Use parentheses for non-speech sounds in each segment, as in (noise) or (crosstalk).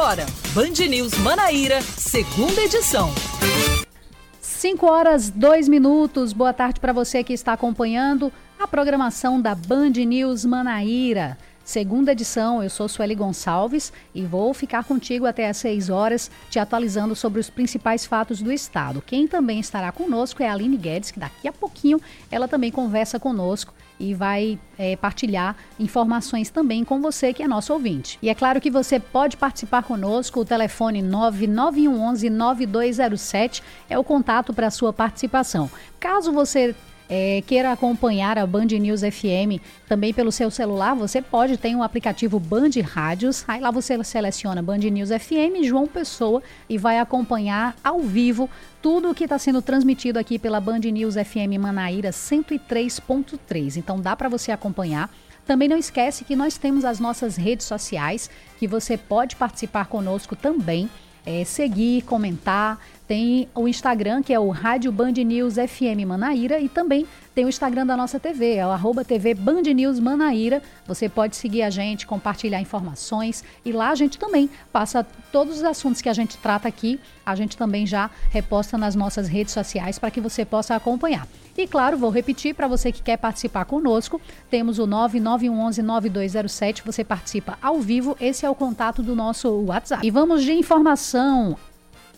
agora, Band News Manaíra, segunda edição. 5 horas 2 minutos. Boa tarde para você que está acompanhando a programação da Band News Manaíra. Segunda edição, eu sou Sueli Gonçalves e vou ficar contigo até às 6 horas, te atualizando sobre os principais fatos do Estado. Quem também estará conosco é a Aline Guedes, que daqui a pouquinho ela também conversa conosco e vai é, partilhar informações também com você que é nosso ouvinte. E é claro que você pode participar conosco, o telefone 99111 9207 é o contato para sua participação. Caso você é, queira acompanhar a Band News FM também pelo seu celular, você pode ter um aplicativo Band Rádios. Aí lá você seleciona Band News FM, João Pessoa e vai acompanhar ao vivo tudo o que está sendo transmitido aqui pela Band News FM Manaíra 103.3. Então dá para você acompanhar. Também não esquece que nós temos as nossas redes sociais, que você pode participar conosco também, é, seguir, comentar, tem o Instagram, que é o Rádio Band News FM Manaíra, e também tem o Instagram da nossa TV, é o arroba TV Band News Manaíra. Você pode seguir a gente, compartilhar informações e lá a gente também passa todos os assuntos que a gente trata aqui, a gente também já reposta nas nossas redes sociais para que você possa acompanhar. E claro, vou repetir para você que quer participar conosco, temos o 9911 9207, você participa ao vivo, esse é o contato do nosso WhatsApp. E vamos de informação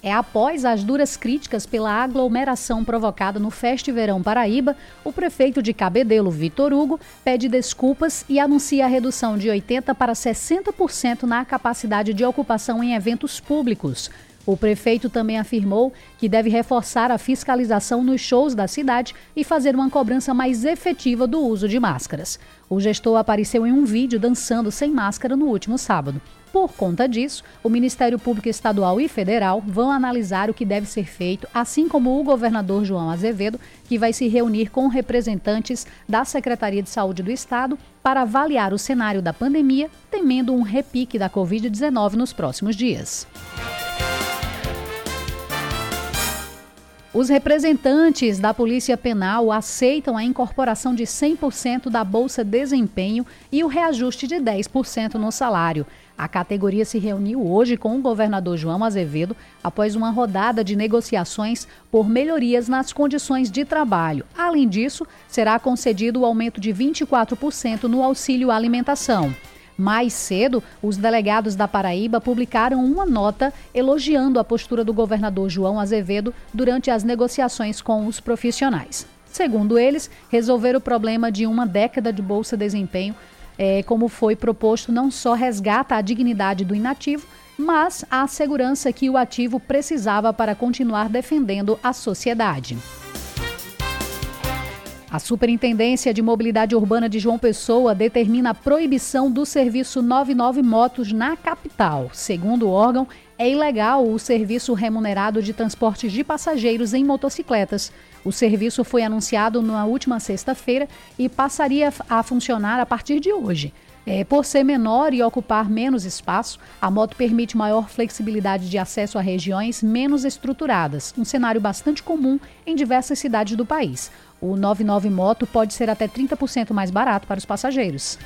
é após as duras críticas pela aglomeração provocada no Feste Verão Paraíba, o prefeito de Cabedelo, Vitor Hugo, pede desculpas e anuncia a redução de 80% para 60% na capacidade de ocupação em eventos públicos. O prefeito também afirmou que deve reforçar a fiscalização nos shows da cidade e fazer uma cobrança mais efetiva do uso de máscaras. O gestor apareceu em um vídeo dançando sem máscara no último sábado. Por conta disso, o Ministério Público Estadual e Federal vão analisar o que deve ser feito, assim como o governador João Azevedo, que vai se reunir com representantes da Secretaria de Saúde do Estado para avaliar o cenário da pandemia, temendo um repique da Covid-19 nos próximos dias. Os representantes da Polícia Penal aceitam a incorporação de 100% da Bolsa Desempenho e o reajuste de 10% no salário. A categoria se reuniu hoje com o governador João Azevedo após uma rodada de negociações por melhorias nas condições de trabalho. Além disso, será concedido o aumento de 24% no auxílio alimentação. Mais cedo, os delegados da Paraíba publicaram uma nota elogiando a postura do governador João Azevedo durante as negociações com os profissionais. Segundo eles, resolver o problema de uma década de bolsa desempenho é, como foi proposto, não só resgata a dignidade do inativo, mas a segurança que o ativo precisava para continuar defendendo a sociedade. A Superintendência de Mobilidade Urbana de João Pessoa determina a proibição do serviço 99 Motos na capital. Segundo o órgão, é ilegal o serviço remunerado de transporte de passageiros em motocicletas. O serviço foi anunciado na última sexta-feira e passaria a funcionar a partir de hoje. É, por ser menor e ocupar menos espaço, a moto permite maior flexibilidade de acesso a regiões menos estruturadas, um cenário bastante comum em diversas cidades do país. O 99 Moto pode ser até 30% mais barato para os passageiros.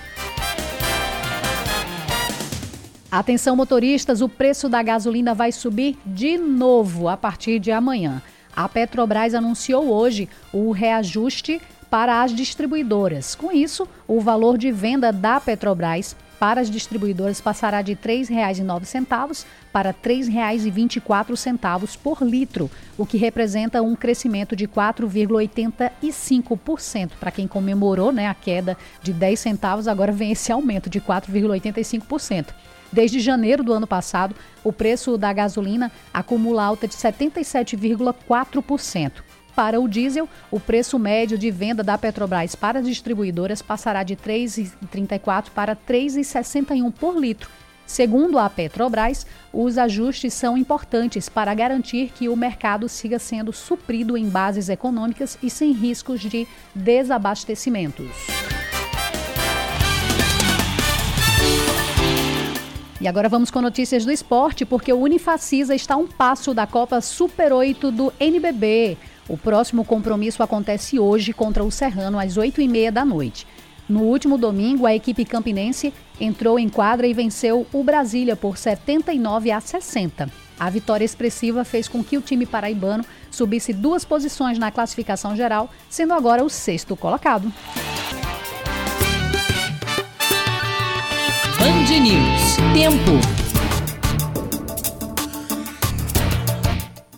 Atenção motoristas, o preço da gasolina vai subir de novo a partir de amanhã. A Petrobras anunciou hoje o reajuste para as distribuidoras. Com isso, o valor de venda da Petrobras para as distribuidoras passará de R$ 3,09 para R$ 3,24 por litro, o que representa um crescimento de 4,85%. Para quem comemorou né, a queda de 10 centavos, agora vem esse aumento de 4,85%. Desde janeiro do ano passado, o preço da gasolina acumula alta de 77,4%. Para o diesel, o preço médio de venda da Petrobras para as distribuidoras passará de R$ 3,34 para R$ 3,61 por litro. Segundo a Petrobras, os ajustes são importantes para garantir que o mercado siga sendo suprido em bases econômicas e sem riscos de desabastecimentos. E agora vamos com notícias do esporte, porque o Unifacisa está a um passo da Copa Super 8 do NBB. O próximo compromisso acontece hoje contra o Serrano às 8h30 da noite. No último domingo, a equipe campinense entrou em quadra e venceu o Brasília por 79 a 60. A vitória expressiva fez com que o time paraibano subisse duas posições na classificação geral, sendo agora o sexto colocado. Band News. Tempo.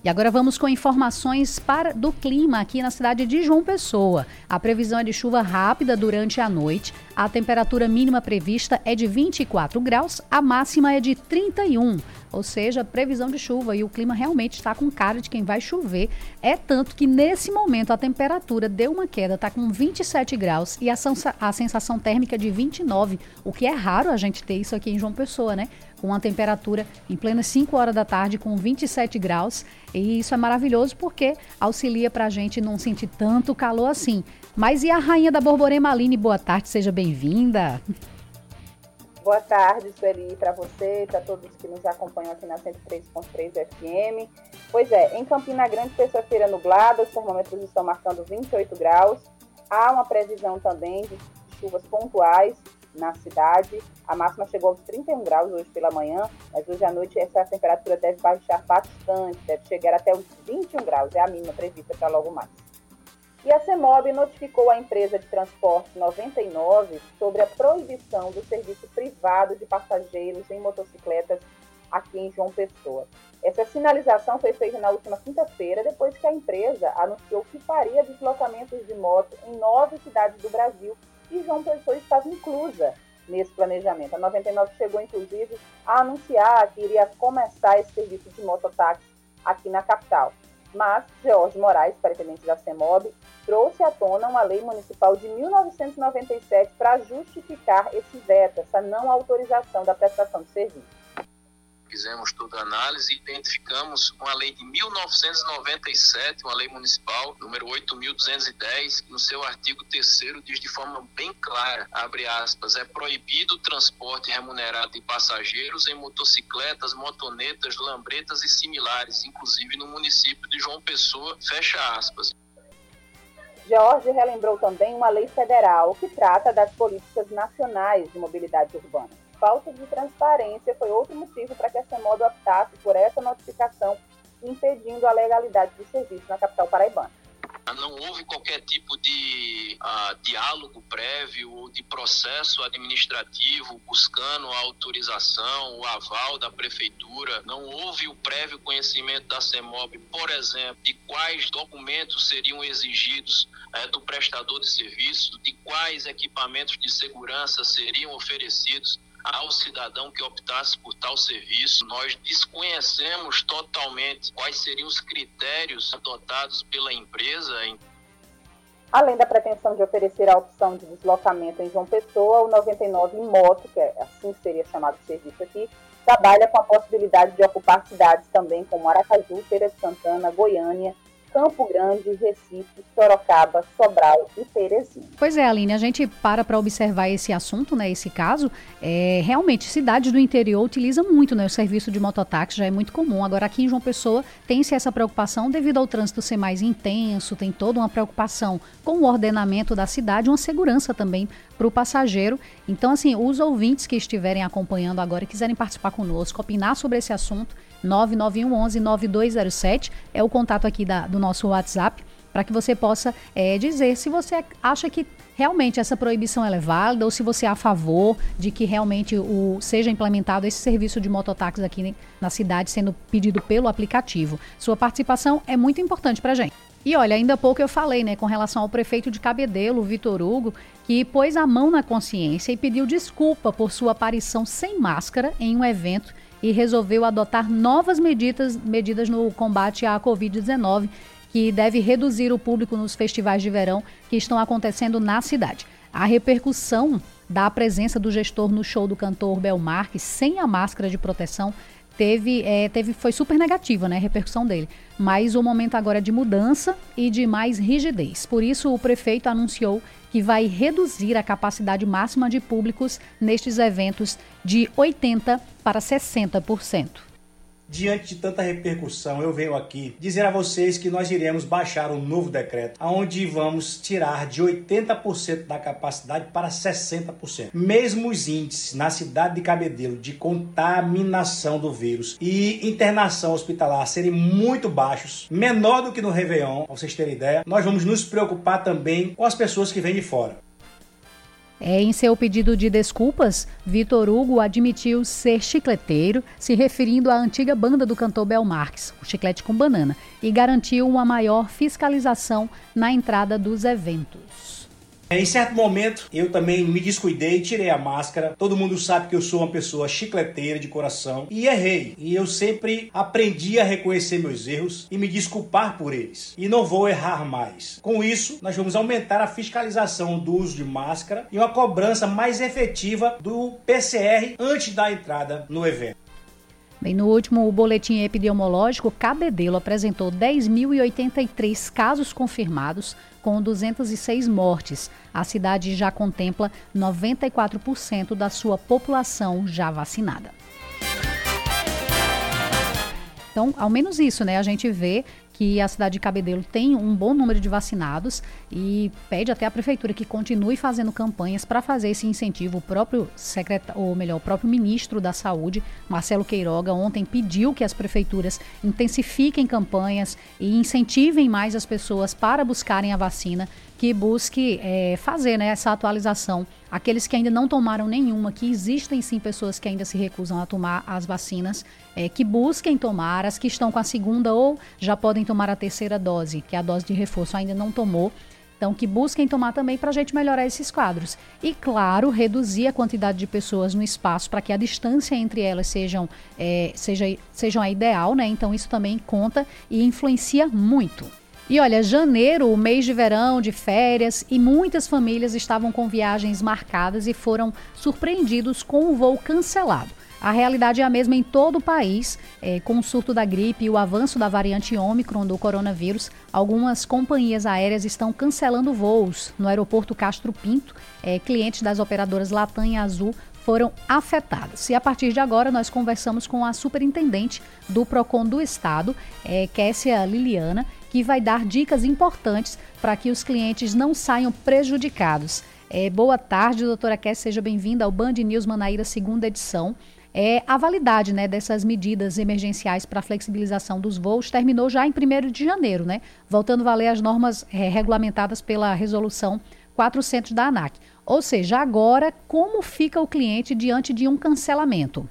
E agora vamos com informações para, do clima aqui na cidade de João Pessoa. A previsão é de chuva rápida durante a noite. A temperatura mínima prevista é de 24 graus, a máxima é de 31 ou seja, previsão de chuva e o clima realmente está com cara de quem vai chover. É tanto que nesse momento a temperatura deu uma queda, está com 27 graus e a, sensação térmica de 29, o que é raro a gente ter isso aqui em João Pessoa, né? Com a temperatura em plenas 5 horas da tarde com 27 graus. E isso é maravilhoso porque auxilia para a gente não sentir tanto calor assim. Mas e a rainha da Borborema Aline? Boa tarde, seja bem-vinda. Boa tarde, Sueli, para você, para todos que nos acompanham aqui na 103.3 FM. Pois é, em Campina Grande, terça-feira nublada, os termômetros estão marcando 28 graus. Há uma previsão também de chuvas pontuais na cidade. A máxima chegou aos 31 graus hoje pela manhã, mas hoje à noite essa temperatura deve baixar bastante, deve chegar até os 21 graus, é a mínima prevista para logo mais. E a CEMOB notificou a empresa de transporte 99 sobre a proibição do serviço privado de passageiros em motocicletas aqui em João Pessoa. Essa sinalização foi feita na última quinta-feira, depois que a empresa anunciou que faria deslocamentos de moto em nove cidades do Brasil e João Pessoa estava inclusa nesse planejamento. A 99 chegou, inclusive, a anunciar que iria começar esse serviço de mototáxi aqui na capital. Mas George Moraes, pretendente da CEMOB, trouxe à tona uma lei municipal de 1997 para justificar esse veto, essa não autorização da prestação de serviço fizemos toda a análise e identificamos uma lei de 1997, uma lei municipal, número 8.210, que no seu artigo 3 diz de forma bem clara, abre aspas, é proibido o transporte remunerado de passageiros em motocicletas, motonetas, lambretas e similares, inclusive no município de João Pessoa, fecha aspas. Jorge relembrou também uma lei federal que trata das políticas nacionais de mobilidade urbana falta de transparência foi outro motivo para que a CEMOB optasse por essa notificação, impedindo a legalidade do serviço na capital paraibana. Não houve qualquer tipo de uh, diálogo prévio ou de processo administrativo buscando a autorização, o aval da prefeitura. Não houve o prévio conhecimento da CEMOB, por exemplo, de quais documentos seriam exigidos uh, do prestador de serviço, de quais equipamentos de segurança seriam oferecidos ao cidadão que optasse por tal serviço. Nós desconhecemos totalmente quais seriam os critérios adotados pela empresa. Além da pretensão de oferecer a opção de deslocamento em João Pessoa, o 99 Moto, que é assim seria chamado o serviço aqui, trabalha com a possibilidade de ocupar cidades também como Aracaju, Feira de Santana, Goiânia, Campo Grande, Recife, Sorocaba, Sobral e Teresina. Pois é, Aline, a gente para para observar esse assunto, né, esse caso. É, realmente, cidades do interior utilizam muito né, o serviço de mototáxi, já é muito comum. Agora, aqui em João Pessoa, tem-se essa preocupação devido ao trânsito ser mais intenso, tem toda uma preocupação com o ordenamento da cidade, uma segurança também para o passageiro. Então, assim, os ouvintes que estiverem acompanhando agora e quiserem participar conosco, opinar sobre esse assunto, 99111 9207 é o contato aqui da, do nosso WhatsApp para que você possa é, dizer se você acha que realmente essa proibição é válida ou se você é a favor de que realmente o, seja implementado esse serviço de mototáxi aqui na cidade sendo pedido pelo aplicativo. Sua participação é muito importante para a gente. E olha, ainda há pouco eu falei, né, com relação ao prefeito de Cabedelo, Vitor Hugo, que pôs a mão na consciência e pediu desculpa por sua aparição sem máscara em um evento e resolveu adotar novas medidas, medidas no combate à Covid-19, que deve reduzir o público nos festivais de verão que estão acontecendo na cidade. A repercussão da presença do gestor no show do cantor Belmarque sem a máscara de proteção teve, é, teve foi super negativa, né, a repercussão dele. Mas o momento agora é de mudança e de mais rigidez. Por isso, o prefeito anunciou que vai reduzir a capacidade máxima de públicos nestes eventos de 80% para 60%. Diante de tanta repercussão, eu venho aqui dizer a vocês que nós iremos baixar um novo decreto, onde vamos tirar de 80% da capacidade para 60%. Mesmo os índices na cidade de Cabedelo de contaminação do vírus e internação hospitalar serem muito baixos, menor do que no Réveillon, para vocês terem ideia, nós vamos nos preocupar também com as pessoas que vêm de fora. É, em seu pedido de desculpas, Vitor Hugo admitiu ser chicleteiro, se referindo à antiga banda do cantor Bel Marques, o Chiclete com Banana, e garantiu uma maior fiscalização na entrada dos eventos. Em certo momento, eu também me descuidei, tirei a máscara. Todo mundo sabe que eu sou uma pessoa chicleteira de coração e errei. E eu sempre aprendi a reconhecer meus erros e me desculpar por eles. E não vou errar mais. Com isso, nós vamos aumentar a fiscalização do uso de máscara e uma cobrança mais efetiva do PCR antes da entrada no evento. Bem, no último boletim epidemiológico, Cabedelo apresentou 10.083 casos confirmados, com 206 mortes. A cidade já contempla 94% da sua população já vacinada. Então, ao menos isso, né? A gente vê que a cidade de Cabedelo tem um bom número de vacinados e pede até a prefeitura que continue fazendo campanhas para fazer esse incentivo. O próprio secretário, ou melhor, o próprio ministro da Saúde, Marcelo Queiroga, ontem pediu que as prefeituras intensifiquem campanhas e incentivem mais as pessoas para buscarem a vacina que busque é, fazer né, essa atualização. Aqueles que ainda não tomaram nenhuma, que existem sim pessoas que ainda se recusam a tomar as vacinas, é, que busquem tomar, as que estão com a segunda ou já podem tomar a terceira dose, que é a dose de reforço ainda não tomou. Então, que busquem tomar também para a gente melhorar esses quadros. E, claro, reduzir a quantidade de pessoas no espaço para que a distância entre elas sejam, é, seja, sejam a ideal, né? Então, isso também conta e influencia muito. E olha, janeiro, o mês de verão, de férias, e muitas famílias estavam com viagens marcadas e foram surpreendidos com o voo cancelado. A realidade é a mesma em todo o país, é, com o surto da gripe e o avanço da variante Ômicron do coronavírus. Algumas companhias aéreas estão cancelando voos. No aeroporto Castro Pinto, é, clientes das operadoras Latam e Azul foram afetadas. E a partir de agora, nós conversamos com a superintendente do PROCON do Estado, é, Kessia Liliana, que vai dar dicas importantes para que os clientes não saiam prejudicados. É, boa tarde, doutora Kess, seja bem-vinda ao Band News Manaíra, segunda edição. É, a validade né, dessas medidas emergenciais para flexibilização dos voos terminou já em 1 de janeiro, né? Voltando a valer as normas é, regulamentadas pela resolução 400 da ANAC. Ou seja, agora, como fica o cliente diante de um cancelamento?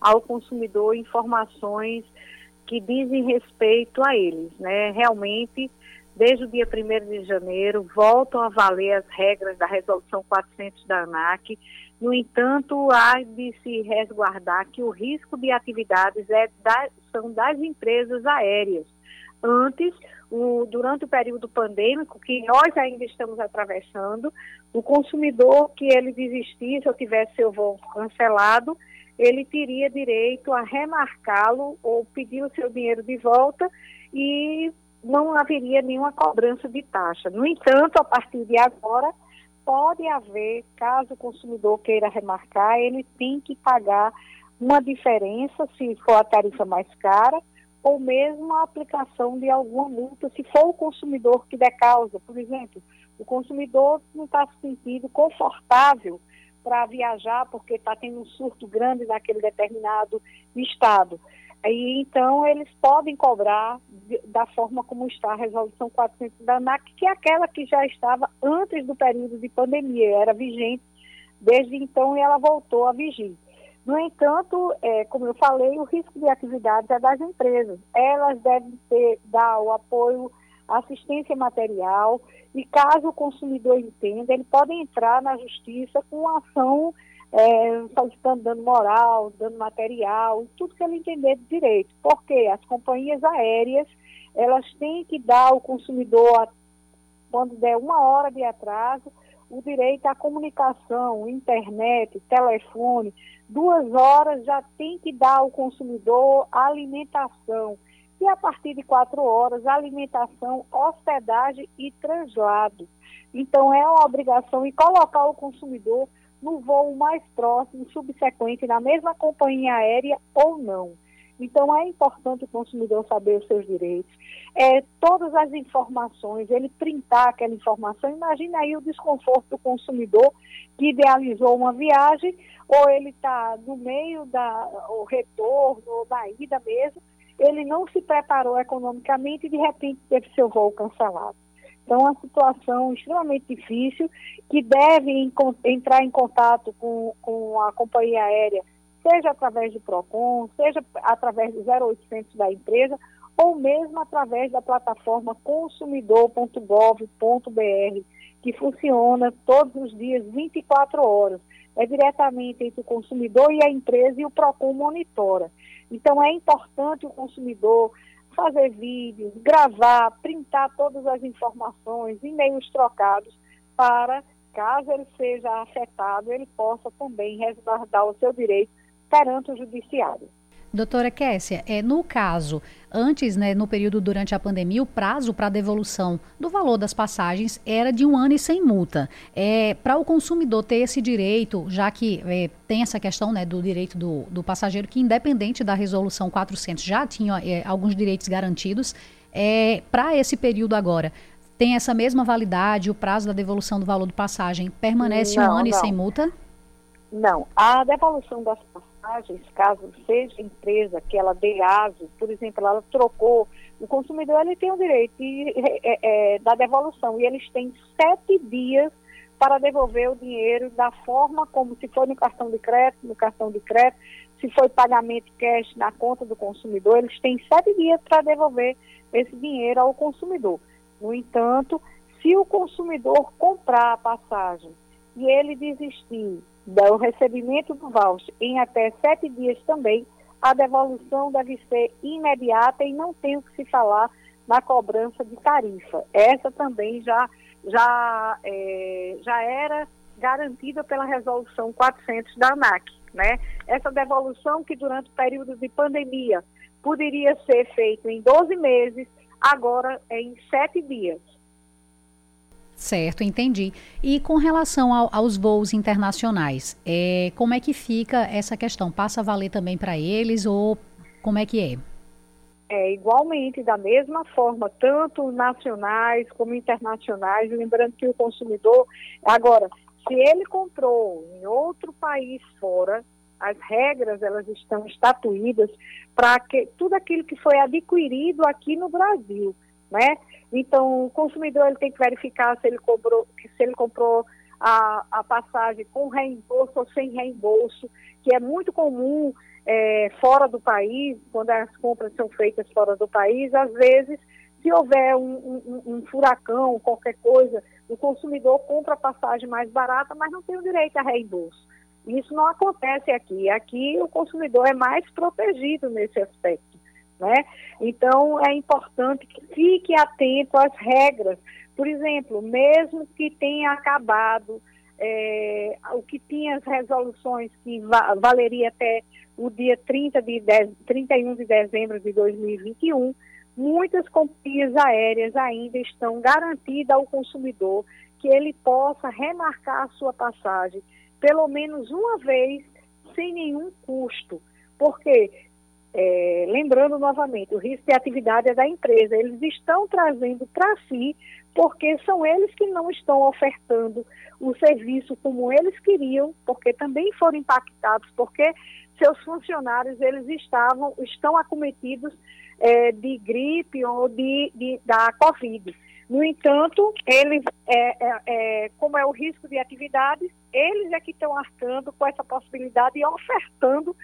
Ao consumidor, informações que dizem respeito a eles, né? Realmente, desde o dia 1 de janeiro, voltam a valer as regras da Resolução 400 da ANAC. No entanto, há de se resguardar que o risco de atividades é da, são das empresas aéreas. Antes, o, durante o período pandêmico, que nós ainda estamos atravessando, o consumidor que ele desistisse ou tivesse seu voo cancelado, ele teria direito a remarcá-lo ou pedir o seu dinheiro de volta e não haveria nenhuma cobrança de taxa. No entanto, a partir de agora, pode haver, caso o consumidor queira remarcar, ele tem que pagar uma diferença, se for a tarifa mais cara, ou mesmo a aplicação de alguma multa, se for o consumidor que der causa. Por exemplo, o consumidor não está se sentindo confortável para viajar porque está tendo um surto grande naquele determinado estado. E, então, eles podem cobrar da forma como está a resolução 400 da ANAC, que é aquela que já estava antes do período de pandemia, era vigente desde então e ela voltou a vigir. No entanto, é, como eu falei, o risco de atividades é das empresas. Elas devem ter, dar o apoio, assistência material, e caso o consumidor entenda, ele pode entrar na justiça com ação é, solicitando dano moral, dano material, tudo que ele entender de direito. Porque as companhias aéreas, elas têm que dar ao consumidor, quando der uma hora de atraso, o direito à comunicação, internet, telefone. Duas horas já tem que dar ao consumidor alimentação e a partir de quatro horas, alimentação, hospedagem e translado. Então, é uma obrigação e colocar o consumidor no voo mais próximo, subsequente, na mesma companhia aérea ou não. Então, é importante o consumidor saber os seus direitos. É, todas as informações, ele printar aquela informação. Imagine aí o desconforto do consumidor que idealizou uma viagem, ou ele está no meio da o retorno, ou da ida mesmo, ele não se preparou economicamente e de repente teve seu voo cancelado. Então, é uma situação extremamente difícil que deve entrar em contato com, com a companhia aérea seja através do PROCON, seja através do 0800 da empresa, ou mesmo através da plataforma consumidor.gov.br, que funciona todos os dias, 24 horas. É diretamente entre o consumidor e a empresa e o PROCON monitora. Então, é importante o consumidor fazer vídeos, gravar, printar todas as informações, e-mails trocados, para, caso ele seja afetado, ele possa também resguardar o seu direito perante o judiciário. Doutora Kessia, é, no caso, antes, né, no período durante a pandemia, o prazo para devolução do valor das passagens era de um ano e sem multa. É, para o consumidor ter esse direito, já que é, tem essa questão né, do direito do, do, passageiro, que independente da resolução 400 já tinha é, alguns direitos garantidos, é, para esse período agora, tem essa mesma validade, o prazo da devolução do valor de passagem permanece não, um ano não. e sem multa? Não, a devolução das passagens, caso seja empresa que ela dê aso, por exemplo, ela trocou, o consumidor ele tem o direito de, é, é, da devolução e eles têm sete dias para devolver o dinheiro da forma como se foi no cartão de crédito, no cartão de crédito, se foi pagamento cash na conta do consumidor, eles têm sete dias para devolver esse dinheiro ao consumidor. No entanto, se o consumidor comprar a passagem e ele desistir do recebimento do voucher em até sete dias também, a devolução deve ser imediata e não tem o que se falar na cobrança de tarifa. Essa também já, já, é, já era garantida pela resolução 400 da ANAC. Né? Essa devolução que durante o período de pandemia poderia ser feita em 12 meses, agora é em sete dias. Certo, entendi. E com relação ao, aos voos internacionais, é, como é que fica essa questão? Passa a valer também para eles ou como é que é? É, igualmente, da mesma forma, tanto nacionais como internacionais, lembrando que o consumidor, agora, se ele comprou em outro país fora, as regras elas estão estatuídas para que tudo aquilo que foi adquirido aqui no Brasil, né? Então, o consumidor ele tem que verificar se ele comprou, se ele comprou a, a passagem com reembolso ou sem reembolso, que é muito comum é, fora do país, quando as compras são feitas fora do país, às vezes, se houver um, um, um furacão, qualquer coisa, o consumidor compra a passagem mais barata, mas não tem o direito a reembolso. Isso não acontece aqui. Aqui o consumidor é mais protegido nesse aspecto. Né? Então, é importante que fique atento às regras. Por exemplo, mesmo que tenha acabado é, o que tinha as resoluções que va valeria até o dia 30 de 10, 31 de dezembro de 2021, muitas companhias aéreas ainda estão garantidas ao consumidor que ele possa remarcar a sua passagem pelo menos uma vez sem nenhum custo. Porque é, lembrando novamente, o risco de atividade é da empresa. Eles estão trazendo para si, porque são eles que não estão ofertando o serviço como eles queriam, porque também foram impactados, porque seus funcionários eles estavam estão acometidos é, de gripe ou de, de, da Covid. No entanto, eles, é, é, é, como é o risco de atividades, eles é que estão arcando com essa possibilidade e ofertando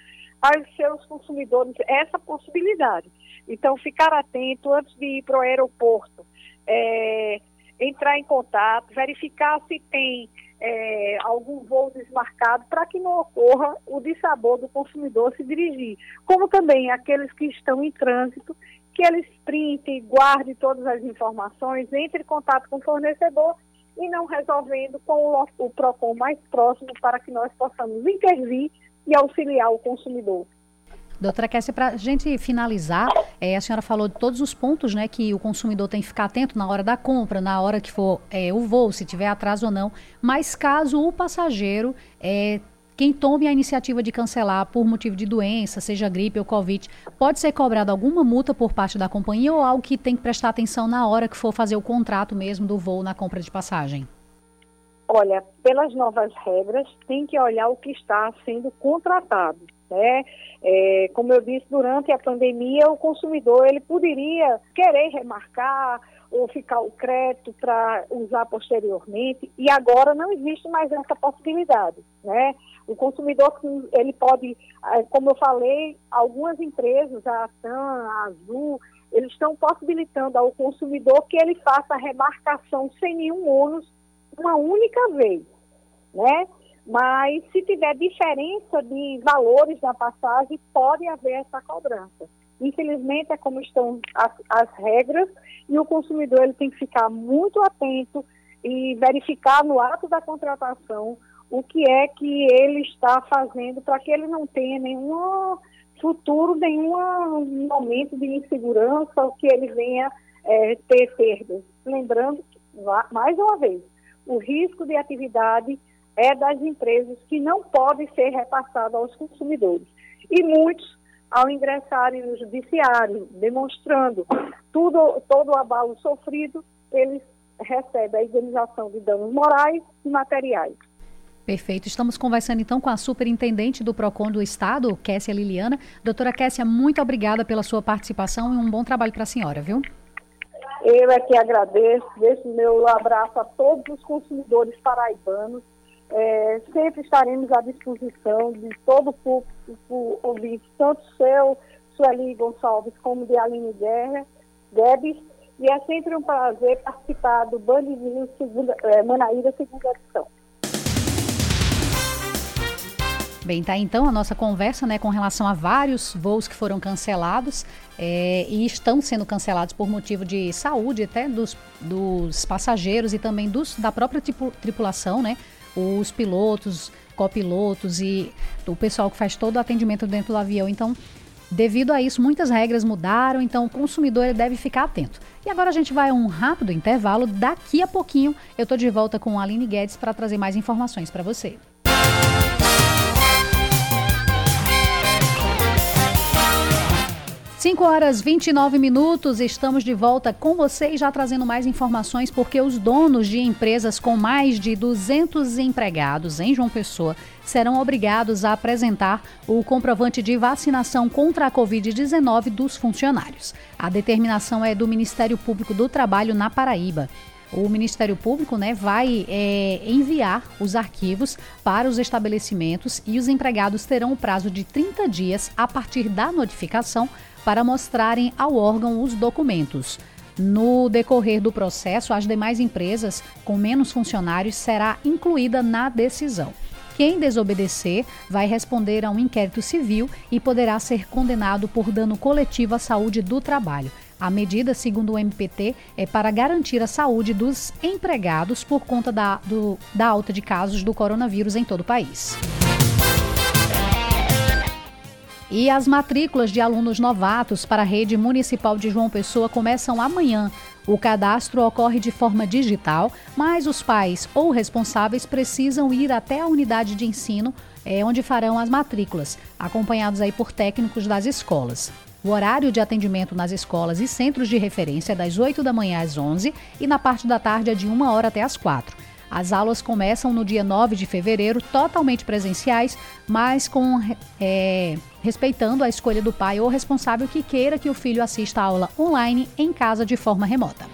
aos seus consumidores essa possibilidade. Então, ficar atento antes de ir para o aeroporto, é, entrar em contato, verificar se tem é, algum voo desmarcado para que não ocorra o dissabor do consumidor se dirigir. Como também aqueles que estão em trânsito, que eles printem, guardem todas as informações, entre em contato com o fornecedor e não resolvendo com o, o PROCON mais próximo para que nós possamos intervir e auxiliar o consumidor. Doutora Kessia, para a gente finalizar, é, a senhora falou de todos os pontos né, que o consumidor tem que ficar atento na hora da compra, na hora que for é, o voo, se tiver atraso ou não. Mas caso o passageiro é, quem tome a iniciativa de cancelar por motivo de doença, seja gripe ou Covid, pode ser cobrado alguma multa por parte da companhia ou algo que tem que prestar atenção na hora que for fazer o contrato mesmo do voo na compra de passagem? Olha, pelas novas regras, tem que olhar o que está sendo contratado. Né? É, como eu disse, durante a pandemia, o consumidor ele poderia querer remarcar ou ficar o crédito para usar posteriormente, e agora não existe mais essa possibilidade. Né? O consumidor, ele pode, é, como eu falei, algumas empresas, a TAM, a Azul, eles estão possibilitando ao consumidor que ele faça a remarcação sem nenhum ônus uma única vez, né? Mas se tiver diferença de valores na passagem, pode haver essa cobrança. Infelizmente é como estão as, as regras e o consumidor ele tem que ficar muito atento e verificar no ato da contratação o que é que ele está fazendo para que ele não tenha nenhum futuro, nenhum momento de insegurança ou que ele venha é, ter perdas. Lembrando, mais uma vez, o risco de atividade é das empresas que não pode ser repassado aos consumidores. E muitos, ao ingressarem no judiciário, demonstrando tudo, todo o abalo sofrido, eles recebem a indenização de danos morais e materiais. Perfeito. Estamos conversando então com a superintendente do PROCON do Estado, Kessia Liliana. Doutora Kessia, muito obrigada pela sua participação e um bom trabalho para a senhora, viu? Eu é que agradeço, deixo meu abraço a todos os consumidores paraibanos. É, sempre estaremos à disposição de todo o público ouvinte, tanto seu, Sueli Gonçalves, como de Aline Guerra, Debs. E é sempre um prazer participar do Band é, Manaíra, segunda edição. Bem, tá então a nossa conversa né, com relação a vários voos que foram cancelados é, e estão sendo cancelados por motivo de saúde até dos, dos passageiros e também dos, da própria tripulação, né? Os pilotos, copilotos e o pessoal que faz todo o atendimento dentro do avião. Então, devido a isso, muitas regras mudaram, então o consumidor deve ficar atento. E agora a gente vai a um rápido intervalo. Daqui a pouquinho eu estou de volta com a Aline Guedes para trazer mais informações para você. 5 horas 29 minutos, estamos de volta com vocês, já trazendo mais informações, porque os donos de empresas com mais de 200 empregados em João Pessoa serão obrigados a apresentar o comprovante de vacinação contra a Covid-19 dos funcionários. A determinação é do Ministério Público do Trabalho na Paraíba. O Ministério Público né, vai é, enviar os arquivos para os estabelecimentos e os empregados terão o prazo de 30 dias a partir da notificação para mostrarem ao órgão os documentos. No decorrer do processo, as demais empresas com menos funcionários será incluída na decisão. Quem desobedecer vai responder a um inquérito civil e poderá ser condenado por dano coletivo à saúde do trabalho. A medida, segundo o MPT, é para garantir a saúde dos empregados por conta da, do, da alta de casos do coronavírus em todo o país. E as matrículas de alunos novatos para a rede municipal de João Pessoa começam amanhã. O cadastro ocorre de forma digital, mas os pais ou responsáveis precisam ir até a unidade de ensino, é, onde farão as matrículas, acompanhados aí por técnicos das escolas. O horário de atendimento nas escolas e centros de referência é das 8 da manhã às 11 e na parte da tarde é de 1 hora até as 4. As aulas começam no dia 9 de fevereiro, totalmente presenciais, mas com é, respeitando a escolha do pai ou responsável que queira que o filho assista a aula online em casa de forma remota.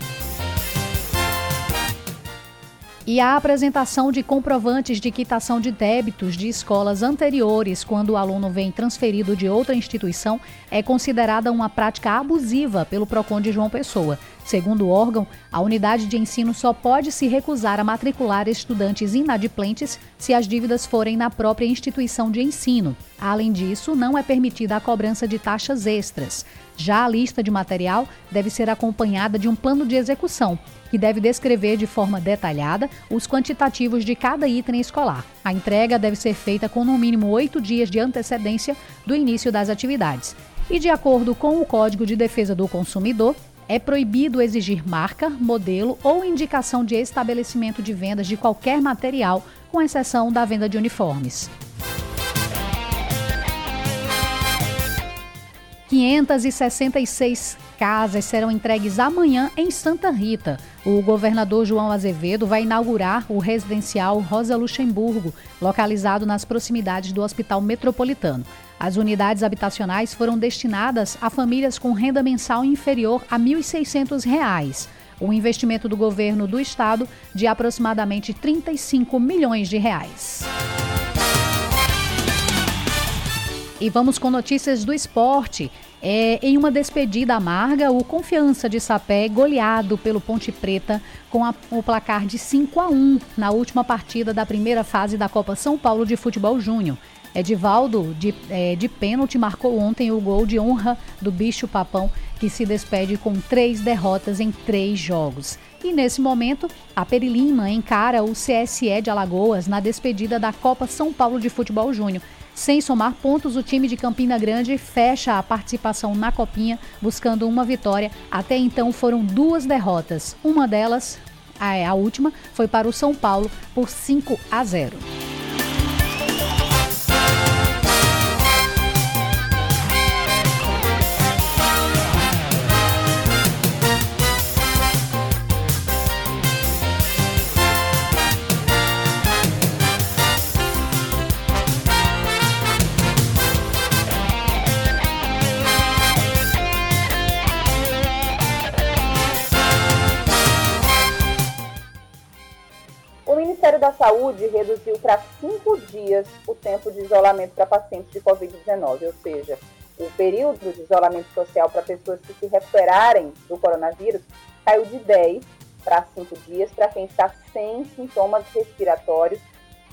E a apresentação de comprovantes de quitação de débitos de escolas anteriores, quando o aluno vem transferido de outra instituição, é considerada uma prática abusiva pelo PROCON de João Pessoa. Segundo o órgão, a unidade de ensino só pode se recusar a matricular estudantes inadimplentes se as dívidas forem na própria instituição de ensino. Além disso, não é permitida a cobrança de taxas extras. Já a lista de material deve ser acompanhada de um plano de execução que deve descrever de forma detalhada os quantitativos de cada item escolar. A entrega deve ser feita com no mínimo oito dias de antecedência do início das atividades. E, de acordo com o Código de Defesa do Consumidor, é proibido exigir marca, modelo ou indicação de estabelecimento de vendas de qualquer material, com exceção da venda de uniformes. 566 casas serão entregues amanhã em Santa Rita. O governador João Azevedo vai inaugurar o residencial Rosa Luxemburgo, localizado nas proximidades do Hospital Metropolitano. As unidades habitacionais foram destinadas a famílias com renda mensal inferior a R$ 1.600. Um investimento do governo do estado de aproximadamente 35 milhões de reais. E vamos com notícias do esporte. É, em uma despedida amarga, o Confiança de Sapé goleado pelo Ponte Preta com a, o placar de 5 a 1 na última partida da primeira fase da Copa São Paulo de Futebol Júnior. Edivaldo, de, é, de pênalti, marcou ontem o gol de honra do Bicho Papão, que se despede com três derrotas em três jogos. E nesse momento, a Perilima encara o CSE de Alagoas na despedida da Copa São Paulo de Futebol Júnior. Sem somar pontos, o time de Campina Grande fecha a participação na Copinha, buscando uma vitória. Até então foram duas derrotas. Uma delas, a, a última, foi para o São Paulo por 5 a 0. Da Saúde reduziu para cinco dias o tempo de isolamento para pacientes de Covid-19, ou seja, o período de isolamento social para pessoas que se recuperarem do coronavírus caiu de 10 para 5 dias para quem está sem sintomas respiratórios,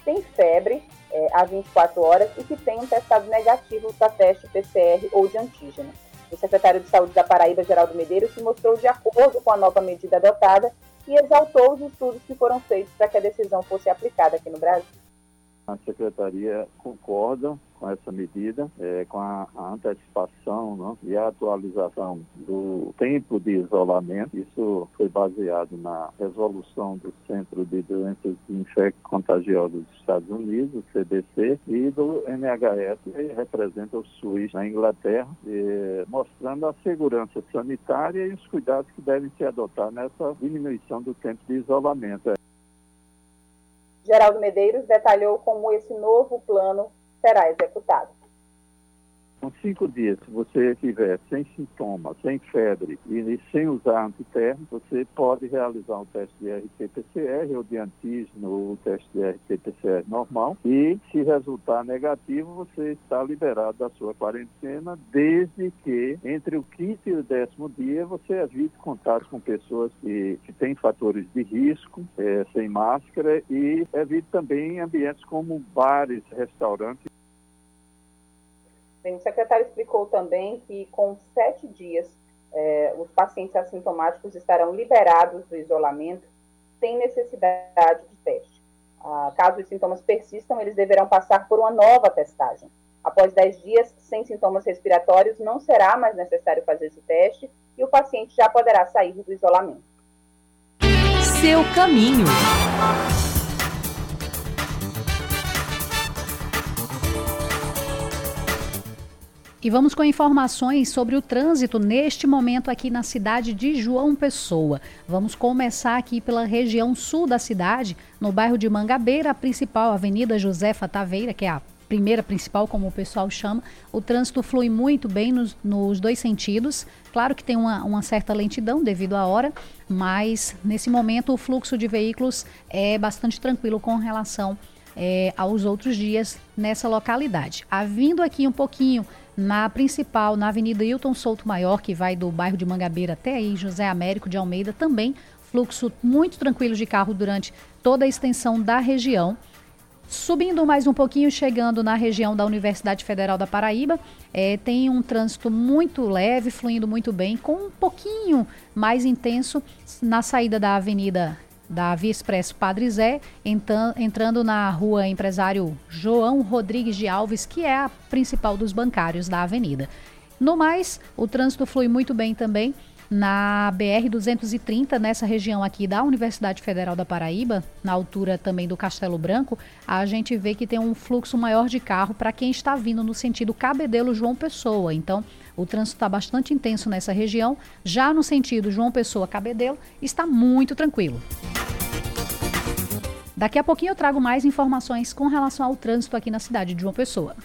tem febre é, há 24 horas e que tem um testado negativo para teste PCR ou de antígeno. O secretário de Saúde da Paraíba, Geraldo Medeiros, se mostrou de acordo com a nova medida adotada e exaltou os estudos que foram feitos para que a decisão fosse aplicada aqui no Brasil. A secretaria concorda com essa medida, é, com a, a antecipação né, e a atualização do tempo de isolamento. Isso foi baseado na resolução do Centro de Doenças Infecto-Contagiosas dos Estados Unidos, CDC, e do NHS, que representa o SUS na Inglaterra, é, mostrando a segurança sanitária e os cuidados que devem ser adotados nessa diminuição do tempo de isolamento. Geraldo Medeiros detalhou como esse novo plano será executado. Com cinco dias, se você estiver sem sintomas, sem febre e sem usar antitermo, você pode realizar um teste de RT-PCR ou de antígeno ou teste de RT-PCR normal. E, se resultar negativo, você está liberado da sua quarentena, desde que entre o quinto e o décimo dia você evite contato com pessoas que, que têm fatores de risco, é, sem máscara e evite também ambientes como bares, restaurantes Bem, o secretário explicou também que com sete dias é, os pacientes assintomáticos estarão liberados do isolamento sem necessidade de teste. Ah, caso os sintomas persistam, eles deverão passar por uma nova testagem. Após 10 dias sem sintomas respiratórios, não será mais necessário fazer esse teste e o paciente já poderá sair do isolamento. Seu caminho. E vamos com informações sobre o trânsito neste momento aqui na cidade de João Pessoa. Vamos começar aqui pela região sul da cidade, no bairro de Mangabeira, a principal Avenida Josefa Taveira, que é a primeira principal, como o pessoal chama. O trânsito flui muito bem nos, nos dois sentidos. Claro que tem uma, uma, certa lentidão devido à hora, mas nesse momento o fluxo de veículos é bastante tranquilo com relação é, aos outros dias nessa localidade. Havindo aqui um pouquinho na principal, na Avenida Hilton Souto Maior, que vai do bairro de Mangabeira até aí, José Américo de Almeida, também fluxo muito tranquilo de carro durante toda a extensão da região. Subindo mais um pouquinho, chegando na região da Universidade Federal da Paraíba, é, tem um trânsito muito leve, fluindo muito bem, com um pouquinho mais intenso na saída da Avenida da Via Expresso Padre Zé, entrando na rua empresário João Rodrigues de Alves, que é a principal dos bancários da avenida. No mais, o trânsito flui muito bem também na BR-230, nessa região aqui da Universidade Federal da Paraíba, na altura também do Castelo Branco, a gente vê que tem um fluxo maior de carro para quem está vindo no sentido Cabedelo João Pessoa. Então, o trânsito está bastante intenso nessa região. Já no sentido João Pessoa Cabedelo, está muito tranquilo. Daqui a pouquinho eu trago mais informações com relação ao trânsito aqui na cidade de João Pessoa.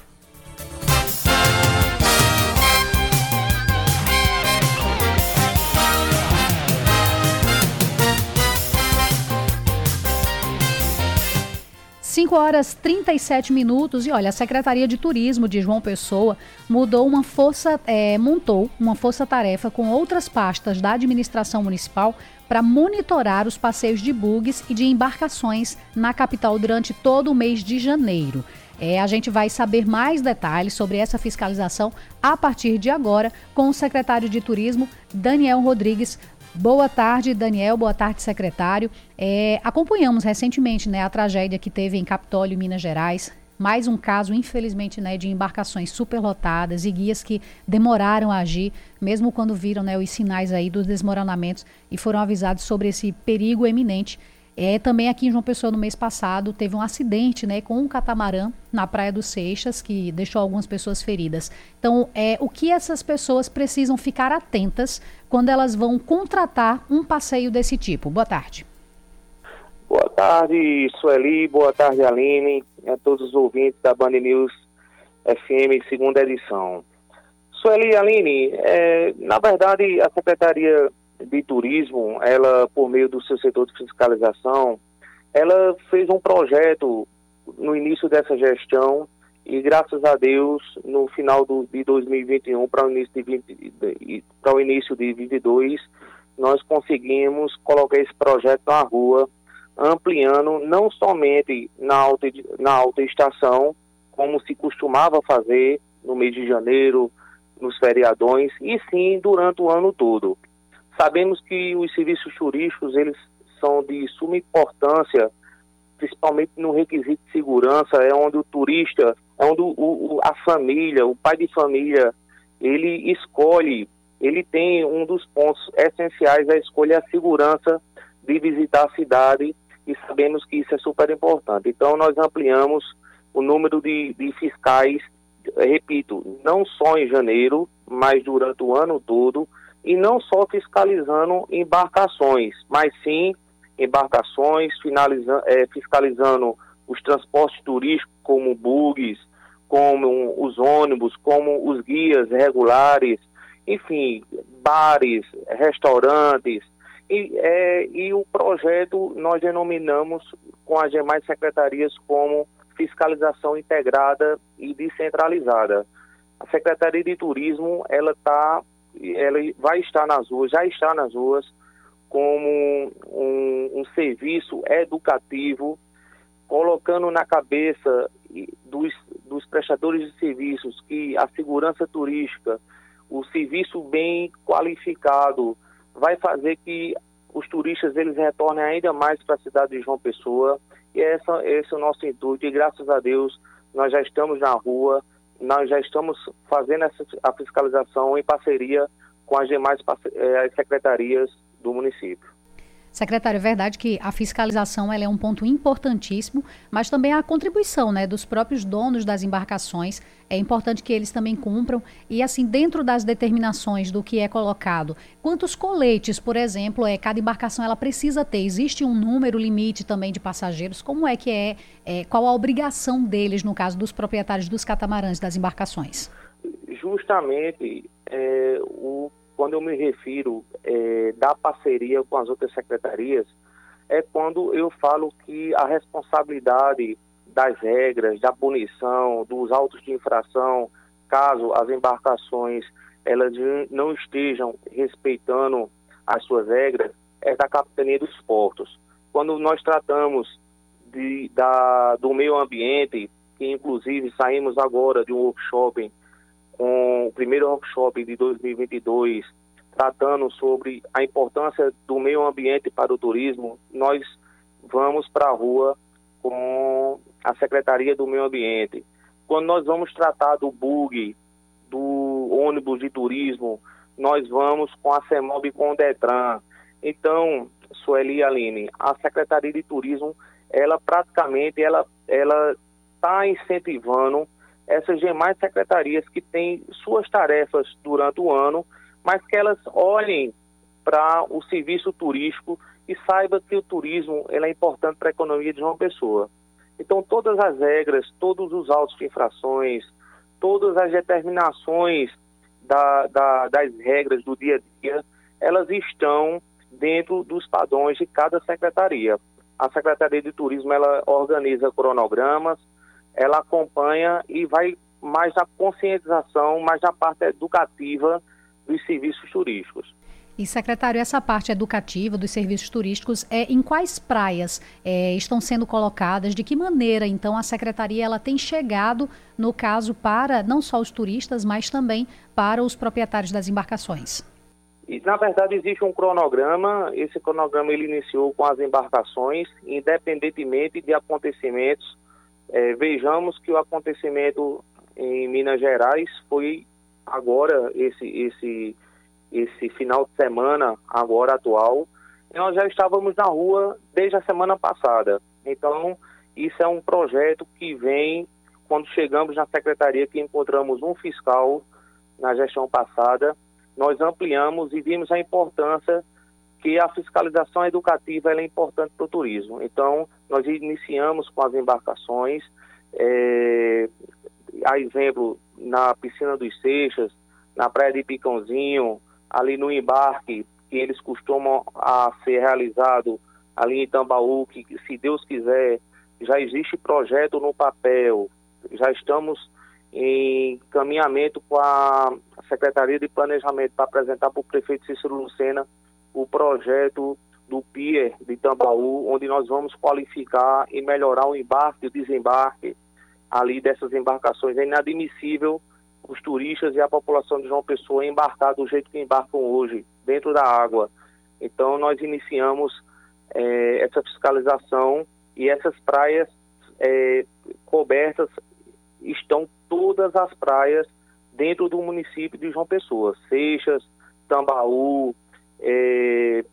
5 horas 37 minutos e olha, a Secretaria de Turismo de João Pessoa mudou uma força, é, montou uma força-tarefa com outras pastas da administração municipal para monitorar os passeios de bugs e de embarcações na capital durante todo o mês de janeiro. É, a gente vai saber mais detalhes sobre essa fiscalização a partir de agora com o secretário de Turismo, Daniel Rodrigues. Boa tarde, Daniel. Boa tarde, secretário. É, acompanhamos recentemente né, a tragédia que teve em Capitólio, Minas Gerais. Mais um caso, infelizmente, né, de embarcações superlotadas e guias que demoraram a agir, mesmo quando viram né, os sinais aí dos desmoronamentos e foram avisados sobre esse perigo eminente é, também aqui em João Pessoa, no mês passado, teve um acidente né, com um catamarã na Praia dos Seixas, que deixou algumas pessoas feridas. Então, é, o que essas pessoas precisam ficar atentas quando elas vão contratar um passeio desse tipo? Boa tarde. Boa tarde, Sueli. Boa tarde, Aline. A todos os ouvintes da Band News FM, segunda edição. Sueli Aline, é, na verdade, a Secretaria de turismo, ela, por meio do seu setor de fiscalização, ela fez um projeto no início dessa gestão e, graças a Deus, no final do, de 2021 para o início de, 20, para o início de 22, nós conseguimos colocar esse projeto na rua, ampliando não somente na alta, na alta estação, como se costumava fazer no mês de janeiro, nos feriadões, e sim durante o ano todo. Sabemos que os serviços turísticos eles são de suma importância, principalmente no requisito de segurança, é onde o turista, é onde o, o, a família, o pai de família, ele escolhe, ele tem um dos pontos essenciais a escolha a segurança de visitar a cidade e sabemos que isso é super importante. Então nós ampliamos o número de, de fiscais, repito, não só em janeiro, mas durante o ano todo, e não só fiscalizando embarcações, mas sim embarcações, é, fiscalizando os transportes turísticos como bugs, como os ônibus, como os guias regulares, enfim, bares, restaurantes. E, é, e o projeto nós denominamos com as demais secretarias como fiscalização integrada e descentralizada. A Secretaria de Turismo ela está ela vai estar nas ruas, já está nas ruas, como um, um serviço educativo, colocando na cabeça dos, dos prestadores de serviços que a segurança turística, o serviço bem qualificado, vai fazer que os turistas eles retornem ainda mais para a cidade de João Pessoa. E essa, esse é o nosso intuito. E graças a Deus nós já estamos na rua, nós já estamos fazendo essa, a fiscalização em parceria com as demais eh, secretarias do município. Secretário, é verdade que a fiscalização é um ponto importantíssimo, mas também a contribuição né, dos próprios donos das embarcações. É importante que eles também cumpram. E assim, dentro das determinações do que é colocado, quantos coletes, por exemplo, é, cada embarcação ela precisa ter? Existe um número limite também de passageiros? Como é que é, é qual a obrigação deles, no caso dos proprietários dos catamarãs das embarcações? Justamente é, o quando eu me refiro é, da parceria com as outras secretarias, é quando eu falo que a responsabilidade das regras, da punição, dos autos de infração, caso as embarcações elas não estejam respeitando as suas regras, é da capitania dos portos. Quando nós tratamos de, da, do meio ambiente, que inclusive saímos agora de um workshop com o primeiro workshop de 2022, tratando sobre a importância do meio ambiente para o turismo, nós vamos para a rua com a Secretaria do Meio Ambiente. Quando nós vamos tratar do bug, do ônibus de turismo, nós vamos com a CEMOB e com o DETRAN. Então, Sueli Aline, a Secretaria de Turismo, ela praticamente, ela ela está incentivando essas demais secretarias que têm suas tarefas durante o ano, mas que elas olhem para o serviço turístico e saiba que o turismo é importante para a economia de uma pessoa. Então, todas as regras, todos os autos de infrações, todas as determinações da, da, das regras do dia a dia, elas estão dentro dos padrões de cada secretaria. A Secretaria de Turismo ela organiza cronogramas, ela acompanha e vai mais na conscientização, mais na parte educativa dos serviços turísticos. E, secretário, essa parte educativa dos serviços turísticos, é em quais praias é, estão sendo colocadas? De que maneira, então, a secretaria ela tem chegado, no caso, para não só os turistas, mas também para os proprietários das embarcações? E, na verdade, existe um cronograma. Esse cronograma ele iniciou com as embarcações, independentemente de acontecimentos. É, vejamos que o acontecimento em Minas Gerais foi agora, esse, esse esse final de semana agora atual, nós já estávamos na rua desde a semana passada. Então, isso é um projeto que vem quando chegamos na secretaria que encontramos um fiscal na gestão passada, nós ampliamos e vimos a importância que a fiscalização educativa é importante para o turismo. Então, nós iniciamos com as embarcações, é, a exemplo, na piscina dos Seixas, na praia de Picãozinho, ali no embarque que eles costumam a ser realizado ali em Tambaú, que se Deus quiser, já existe projeto no papel, já estamos em caminhamento com a Secretaria de Planejamento para apresentar para o prefeito Cícero Lucena o projeto do Pier de Tambaú, onde nós vamos qualificar e melhorar o embarque e o desembarque ali dessas embarcações. É inadmissível os turistas e a população de João Pessoa embarcar do jeito que embarcam hoje, dentro da água. Então, nós iniciamos é, essa fiscalização e essas praias é, cobertas estão todas as praias dentro do município de João Pessoa, Seixas, Tambaú, é,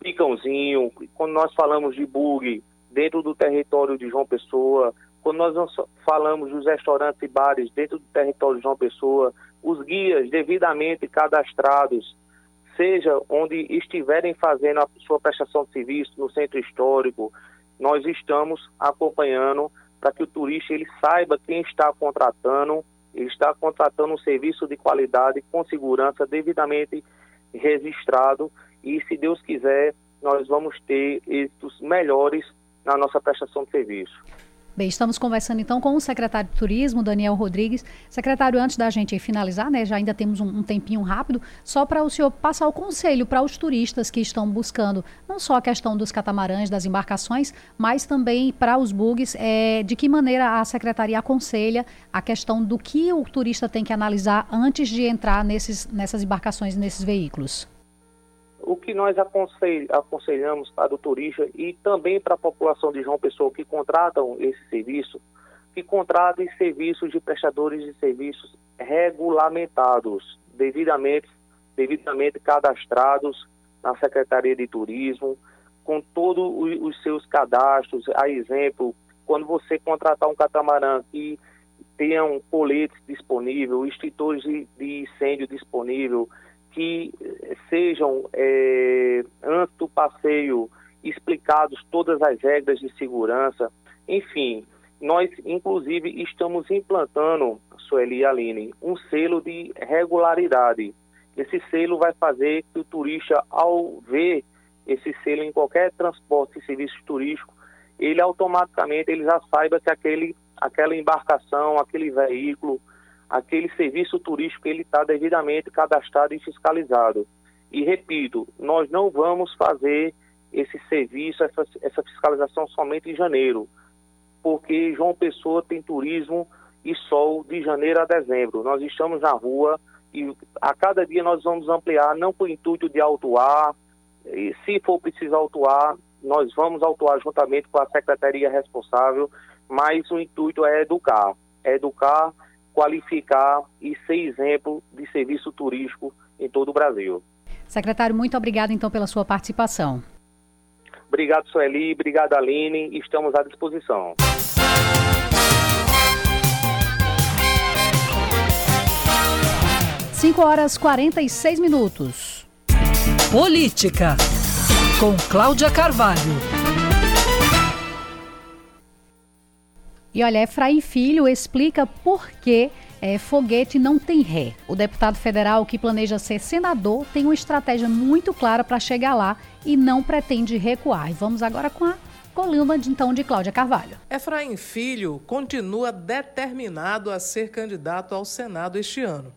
Picãozinho, quando nós falamos de bug, dentro do território de João Pessoa, quando nós falamos dos restaurantes e bares dentro do território de João Pessoa, os guias devidamente cadastrados, seja onde estiverem fazendo a sua prestação de serviço no centro histórico, nós estamos acompanhando para que o turista ele saiba quem está contratando, ele está contratando um serviço de qualidade com segurança devidamente registrado e se Deus quiser nós vamos ter êxitos melhores na nossa prestação de serviço. Bem, estamos conversando então com o secretário de Turismo, Daniel Rodrigues. Secretário, antes da gente finalizar, né, já ainda temos um, um tempinho rápido, só para o senhor passar o conselho para os turistas que estão buscando não só a questão dos catamarãs, das embarcações, mas também para os bugs, é, de que maneira a secretaria aconselha a questão do que o turista tem que analisar antes de entrar nesses, nessas embarcações, nesses veículos o que nós aconselhamos para o turista e também para a população de João Pessoa que contratam esse serviço, que contratem serviços de prestadores de serviços regulamentados, devidamente, devidamente cadastrados na Secretaria de Turismo, com todos os seus cadastros. A exemplo, quando você contratar um catamarã que tenha um colete disponível, extintores de, de incêndio disponível, que sejam, é, antes do passeio, explicados todas as regras de segurança. Enfim, nós, inclusive, estamos implantando, Sueli Aline, um selo de regularidade. Esse selo vai fazer que o turista, ao ver esse selo em qualquer transporte e serviço turístico, ele automaticamente ele já saiba que aquele, aquela embarcação, aquele veículo, aquele serviço turístico ele está devidamente cadastrado e fiscalizado. E repito, nós não vamos fazer esse serviço, essa, essa fiscalização somente em janeiro, porque João Pessoa tem turismo e sol de janeiro a dezembro. Nós estamos na rua e a cada dia nós vamos ampliar, não com o intuito de autuar, e se for preciso autuar, nós vamos autuar juntamente com a secretaria responsável, mas o intuito é educar, é educar qualificar e ser exemplo de serviço turístico em todo o Brasil. Secretário, muito obrigado então pela sua participação. Obrigado, Sueli. Obrigado, Aline. Estamos à disposição. Cinco horas 46 minutos. Política, com Cláudia Carvalho. E olha, Efraim Filho explica por que é, foguete não tem ré. O deputado federal que planeja ser senador tem uma estratégia muito clara para chegar lá e não pretende recuar. E vamos agora com a coluna de, então de Cláudia Carvalho. Efraim Filho continua determinado a ser candidato ao Senado este ano.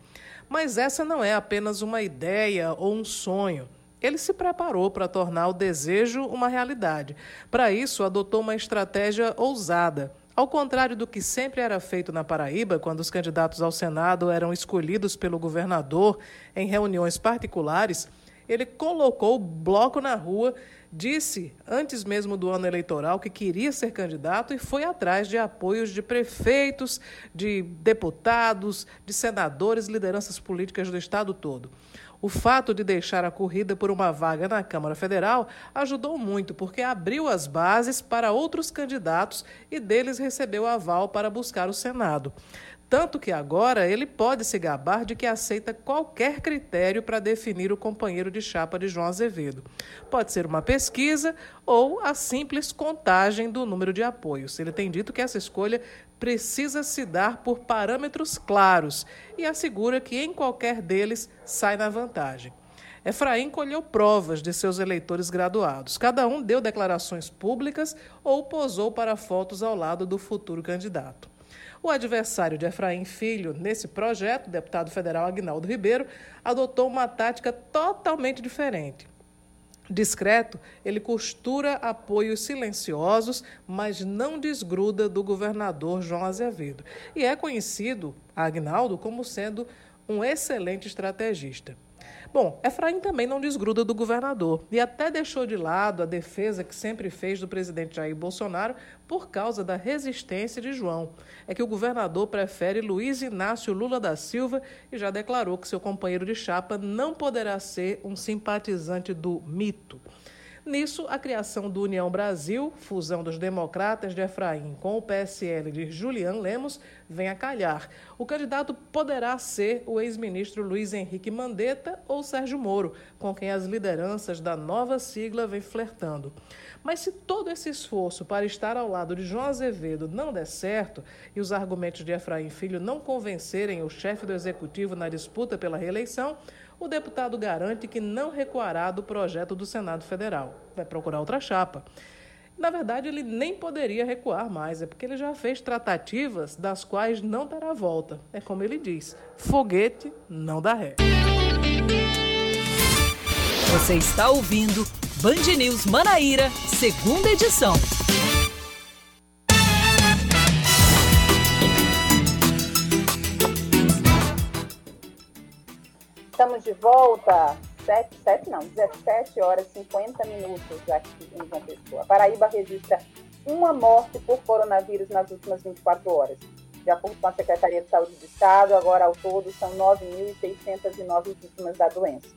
Mas essa não é apenas uma ideia ou um sonho. Ele se preparou para tornar o desejo uma realidade. Para isso, adotou uma estratégia ousada ao contrário do que sempre era feito na Paraíba, quando os candidatos ao Senado eram escolhidos pelo governador em reuniões particulares, ele colocou o bloco na rua, disse, antes mesmo do ano eleitoral, que queria ser candidato e foi atrás de apoios de prefeitos, de deputados, de senadores, lideranças políticas do estado todo. O fato de deixar a corrida por uma vaga na Câmara Federal ajudou muito, porque abriu as bases para outros candidatos e deles recebeu aval para buscar o Senado. Tanto que agora ele pode se gabar de que aceita qualquer critério para definir o companheiro de chapa de João Azevedo. Pode ser uma pesquisa ou a simples contagem do número de apoios. Ele tem dito que essa escolha precisa se dar por parâmetros claros e assegura que em qualquer deles sai na vantagem. Efraim colheu provas de seus eleitores graduados. Cada um deu declarações públicas ou posou para fotos ao lado do futuro candidato. O adversário de Efraim Filho nesse projeto, o deputado federal Agnaldo Ribeiro, adotou uma tática totalmente diferente. Discreto, ele costura apoios silenciosos, mas não desgruda do governador João Azevedo. E é conhecido, Agnaldo, como sendo um excelente estrategista. Bom, Efraim também não desgruda do governador e até deixou de lado a defesa que sempre fez do presidente Jair Bolsonaro por causa da resistência de João. É que o governador prefere Luiz Inácio Lula da Silva e já declarou que seu companheiro de chapa não poderá ser um simpatizante do mito. Nisso, a criação do União Brasil, fusão dos democratas de Efraim com o PSL de Julian Lemos, vem a calhar. O candidato poderá ser o ex-ministro Luiz Henrique Mandetta ou Sérgio Moro, com quem as lideranças da nova sigla vêm flertando. Mas se todo esse esforço para estar ao lado de João Azevedo não der certo e os argumentos de Efraim Filho não convencerem o chefe do executivo na disputa pela reeleição, o deputado garante que não recuará do projeto do Senado Federal. Vai procurar outra chapa. Na verdade, ele nem poderia recuar mais, é porque ele já fez tratativas das quais não terá volta. É como ele diz: foguete não dá ré. Você está ouvindo Band News Manaíra, segunda edição. Estamos de volta, 7, 7 não, 17 horas e 50 minutos aqui em João Pessoa. A Paraíba registra uma morte por coronavírus nas últimas 24 horas. De acordo com a Secretaria de Saúde do Estado, agora ao todo são 9.609 vítimas da doença.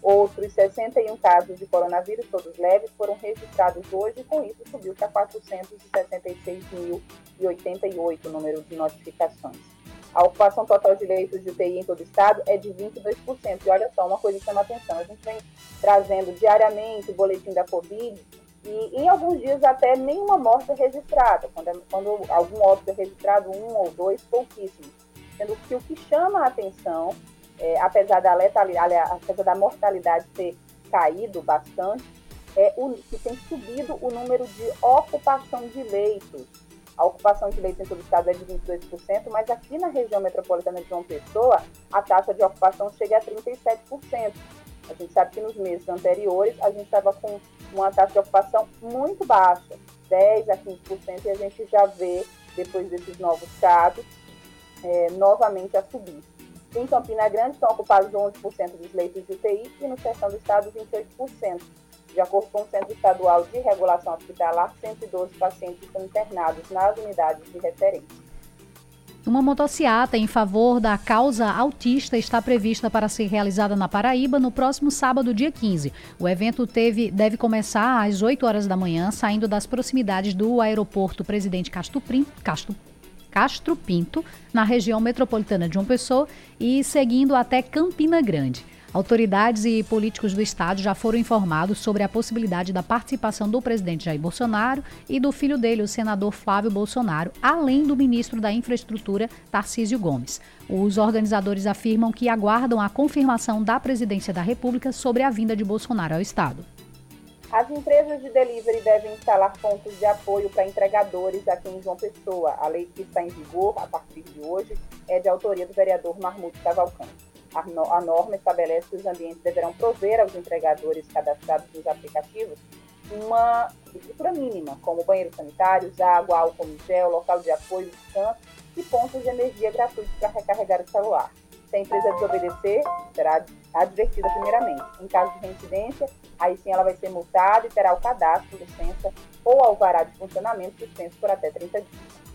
Outros 61 casos de coronavírus, todos leves, foram registrados hoje e com isso subiu para 466.088 o número de notificações. A ocupação total de leitos de UTI em todo o estado é de 22%. E olha só, uma coisa que chama atenção: a gente vem trazendo diariamente o boletim da Covid e em alguns dias até nenhuma morte é registrada. Quando, é, quando algum óbito é registrado, um ou dois, pouquíssimos. Sendo que o que chama a atenção, é, apesar, da letalidade, apesar da mortalidade ter caído bastante, é o, que tem subido o número de ocupação de leitos a ocupação de leitos em todo o estado é de 22%, mas aqui na região metropolitana de João Pessoa, a taxa de ocupação chega a 37%. A gente sabe que nos meses anteriores a gente estava com uma taxa de ocupação muito baixa, 10% a 15%, e a gente já vê, depois desses novos casos, é, novamente a subir. Em Campina Grande estão ocupados 11% dos leitos de UTI e no sertão do estado 28%. De acordo com o Centro Estadual de Regulação Hospitalar, 112 pacientes estão internados nas unidades de referência. Uma motociata em favor da causa autista está prevista para ser realizada na Paraíba no próximo sábado, dia 15. O evento teve, deve começar às 8 horas da manhã, saindo das proximidades do aeroporto Presidente Castro, Castro, Castro Pinto, na região metropolitana de João Pessoa, e seguindo até Campina Grande. Autoridades e políticos do estado já foram informados sobre a possibilidade da participação do presidente Jair Bolsonaro e do filho dele, o senador Flávio Bolsonaro, além do ministro da Infraestrutura, Tarcísio Gomes. Os organizadores afirmam que aguardam a confirmação da presidência da República sobre a vinda de Bolsonaro ao estado. As empresas de delivery devem instalar pontos de apoio para entregadores aqui em João Pessoa. A lei que está em vigor a partir de hoje é de autoria do vereador Marmuto Cavalcante. A norma estabelece que os ambientes deverão prover aos entregadores cadastrados nos aplicativos uma estrutura mínima, como banheiros sanitários, água, álcool em gel, local de apoio, descanso e pontos de energia gratuitos para recarregar o celular. Se a empresa desobedecer, será advertida primeiramente. Em caso de reincidência, aí sim ela vai ser multada e terá o cadastro, licença ou alvará de funcionamento suspenso por até 30 dias.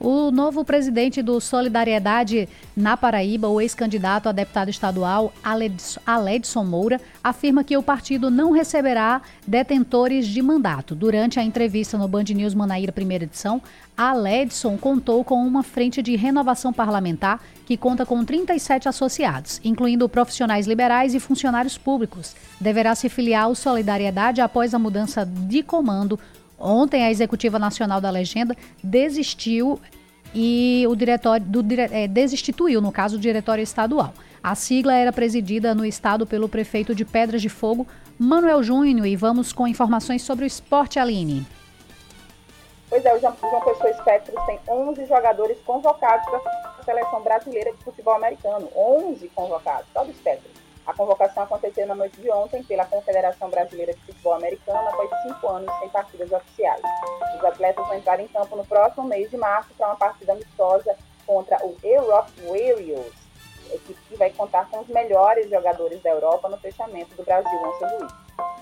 O novo presidente do Solidariedade na Paraíba, o ex-candidato a deputado estadual Aledson Moura, afirma que o partido não receberá detentores de mandato. Durante a entrevista no Band News Manaíra, primeira edição, Aledson contou com uma frente de renovação parlamentar que conta com 37 associados, incluindo profissionais liberais e funcionários públicos. Deverá se filiar ao Solidariedade após a mudança de comando Ontem, a Executiva Nacional da Legenda desistiu e o diretório do, é, desinstituiu, no caso, o diretório estadual. A sigla era presidida no estado pelo prefeito de Pedras de Fogo, Manuel Júnior, e vamos com informações sobre o esporte, Aline. Pois é, o João Pessoa Espectros tem 11 jogadores convocados para a seleção brasileira de futebol americano. 11 convocados, só do Espectros. A convocação aconteceu na noite de ontem pela Confederação Brasileira de Futebol Americano após cinco anos sem partidas oficiais. Os atletas vão entrar em campo no próximo mês de março para uma partida amistosa contra o Europe Warriors, equipe que vai contar com os melhores jogadores da Europa no fechamento do Brasil em São Luís.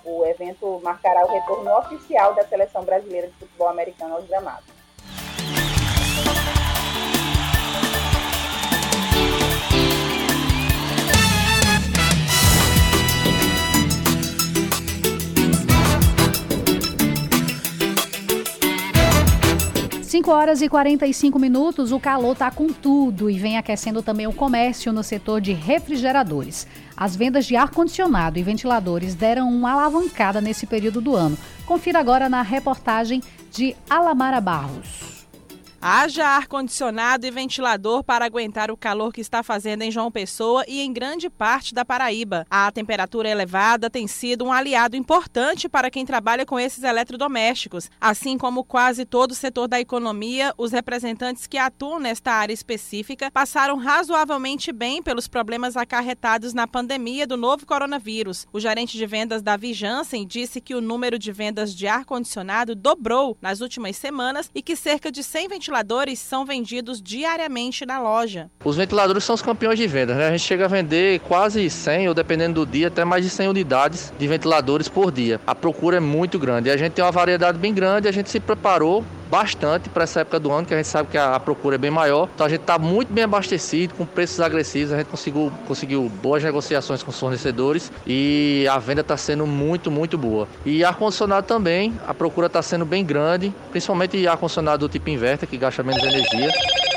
O evento marcará o retorno oficial da seleção brasileira de futebol americano aos gramados. 5 horas e 45 minutos, o calor está com tudo e vem aquecendo também o comércio no setor de refrigeradores. As vendas de ar-condicionado e ventiladores deram uma alavancada nesse período do ano. Confira agora na reportagem de Alamara Barros. Haja ar-condicionado e ventilador para aguentar o calor que está fazendo em João Pessoa e em grande parte da Paraíba. A temperatura elevada tem sido um aliado importante para quem trabalha com esses eletrodomésticos. Assim como quase todo o setor da economia, os representantes que atuam nesta área específica passaram razoavelmente bem pelos problemas acarretados na pandemia do novo coronavírus. O gerente de vendas da Vijansen disse que o número de vendas de ar-condicionado dobrou nas últimas semanas e que cerca de 100 ventiladores ventiladores são vendidos diariamente na loja. Os ventiladores são os campeões de venda, né? A gente chega a vender quase 100 ou dependendo do dia, até mais de 100 unidades de ventiladores por dia. A procura é muito grande a gente tem uma variedade bem grande, a gente se preparou bastante para essa época do ano, que a gente sabe que a, procura é bem maior. Então a gente está muito bem abastecido, com preços agressivos, a gente conseguiu, conseguiu boas negociações com os fornecedores e a venda está sendo muito, muito boa. E ar-condicionado também, a procura está sendo bem grande, principalmente ar-condicionado do tipo inverter, que gasta menos energia.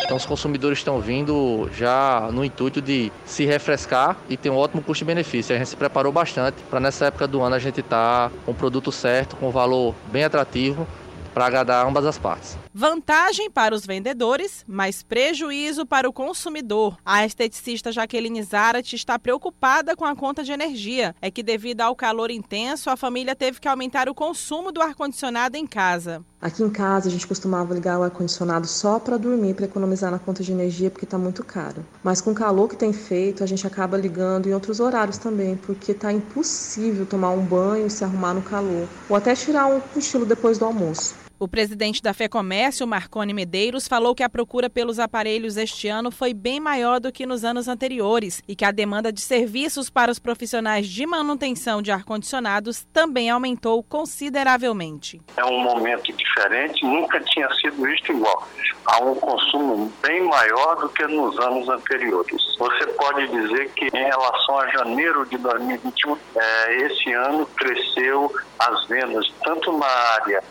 Então os consumidores estão vindo já no intuito de se refrescar e ter um ótimo custo-benefício. A gente se preparou bastante para nessa época do ano a gente estar tá com o produto certo, com um valor bem atrativo para agradar ambas as partes. Vantagem para os vendedores, mas prejuízo para o consumidor. A esteticista Jaqueline Zarat está preocupada com a conta de energia. É que, devido ao calor intenso, a família teve que aumentar o consumo do ar-condicionado em casa. Aqui em casa a gente costumava ligar o ar-condicionado só para dormir, para economizar na conta de energia, porque está muito caro. Mas com o calor que tem feito, a gente acaba ligando em outros horários também, porque está impossível tomar um banho e se arrumar no calor, ou até tirar um cochilo depois do almoço. O presidente da FEComércio, Marcone Medeiros, falou que a procura pelos aparelhos este ano foi bem maior do que nos anos anteriores e que a demanda de serviços para os profissionais de manutenção de ar-condicionados também aumentou consideravelmente. É um momento diferente, nunca tinha sido visto igual. Há um consumo bem maior do que nos anos anteriores. Você pode dizer que em relação a janeiro de 2021, é, esse ano cresceu as vendas tanto na área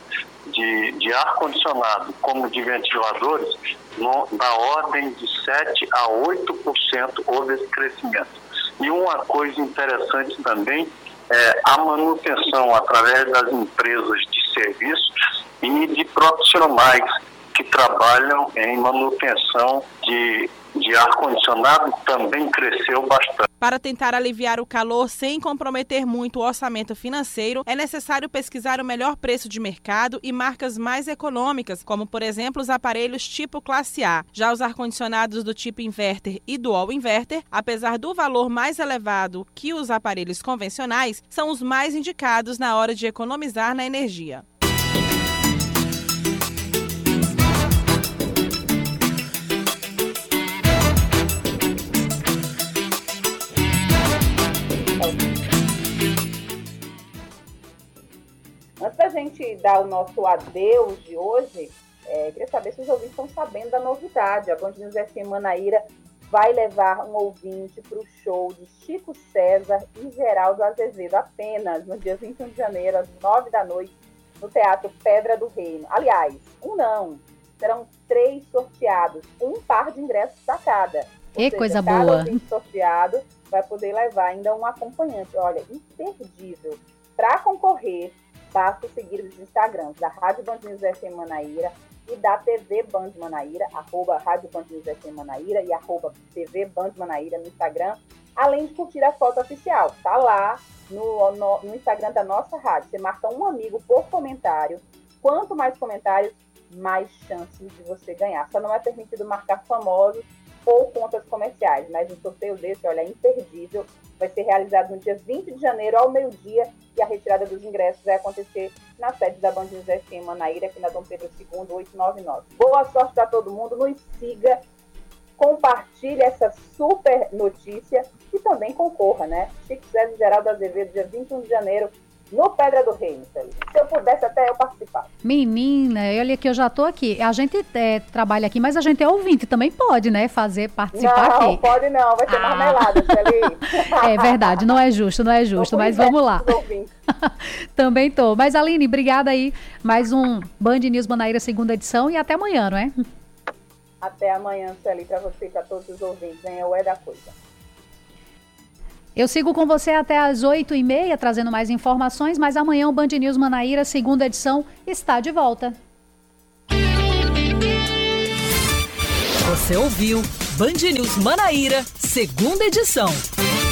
de, de ar-condicionado como de ventiladores, no, na ordem de 7 a 8% houve esse crescimento. E uma coisa interessante também é a manutenção através das empresas de serviços e de profissionais que trabalham em manutenção de de ar-condicionado também cresceu bastante. Para tentar aliviar o calor sem comprometer muito o orçamento financeiro, é necessário pesquisar o melhor preço de mercado e marcas mais econômicas, como por exemplo os aparelhos tipo classe A. Já os ar-condicionados do tipo inverter e dual inverter, apesar do valor mais elevado que os aparelhos convencionais, são os mais indicados na hora de economizar na energia. Antes da gente dar o nosso adeus de hoje, é, queria saber se os ouvintes estão sabendo da novidade. A Band News FM Manaíra vai levar um ouvinte para o show de Chico César e Geraldo Azevedo, apenas no dia 21 de janeiro, às 9 da noite, no Teatro Pedra do Reino. Aliás, um não, serão três sorteados, um par de ingressos para cada. E seja, coisa cada boa! sorteado vai poder levar ainda um acompanhante. Olha, imperdível. Para concorrer, basta seguir os Instagrams da Rádio Band News FM Manaíra e da TV Band Manaíra, arroba Rádio Band News FM Manaíra e arroba TV Band Manaíra no Instagram, além de curtir a foto oficial. Tá lá no, no, no Instagram da nossa rádio. Você marca um amigo por comentário. Quanto mais comentários, mais chances de você ganhar. Só não é permitido marcar famosos ou contas comerciais, mas um sorteio desse, olha, é imperdível. Vai ser realizado no dia 20 de janeiro, ao meio-dia, e a retirada dos ingressos vai acontecer na sede da Band News FM Manaíra, aqui na Dom Pedro II, 899. Boa sorte para todo mundo, nos siga, compartilhe essa super notícia e também concorra, né? Chico César Geraldo Azevedo, dia 21 de janeiro, no Pedra do Reino. Se eu pudesse até eu participar. Menina, olha que eu já tô aqui. A gente é, trabalha aqui, mas a gente é ouvinte, também pode, né? Fazer, participar não, aqui. Não, pode não, vai ser ah. marmelada, (laughs) É verdade, não é justo, não é justo, mas vamos lá. (laughs) também tô. Mas Aline, obrigada aí. Mais um Band News Manaíra segunda edição e até amanhã, não é? Até amanhã, Sueli, para você e para todos os ouvintes, hein? É o É da Coisa. Eu sigo com você até às 8h30, trazendo mais informações, mas amanhã o Band News Manaíra, segunda edição, está de volta. Você ouviu Band News Manaíra, segunda edição.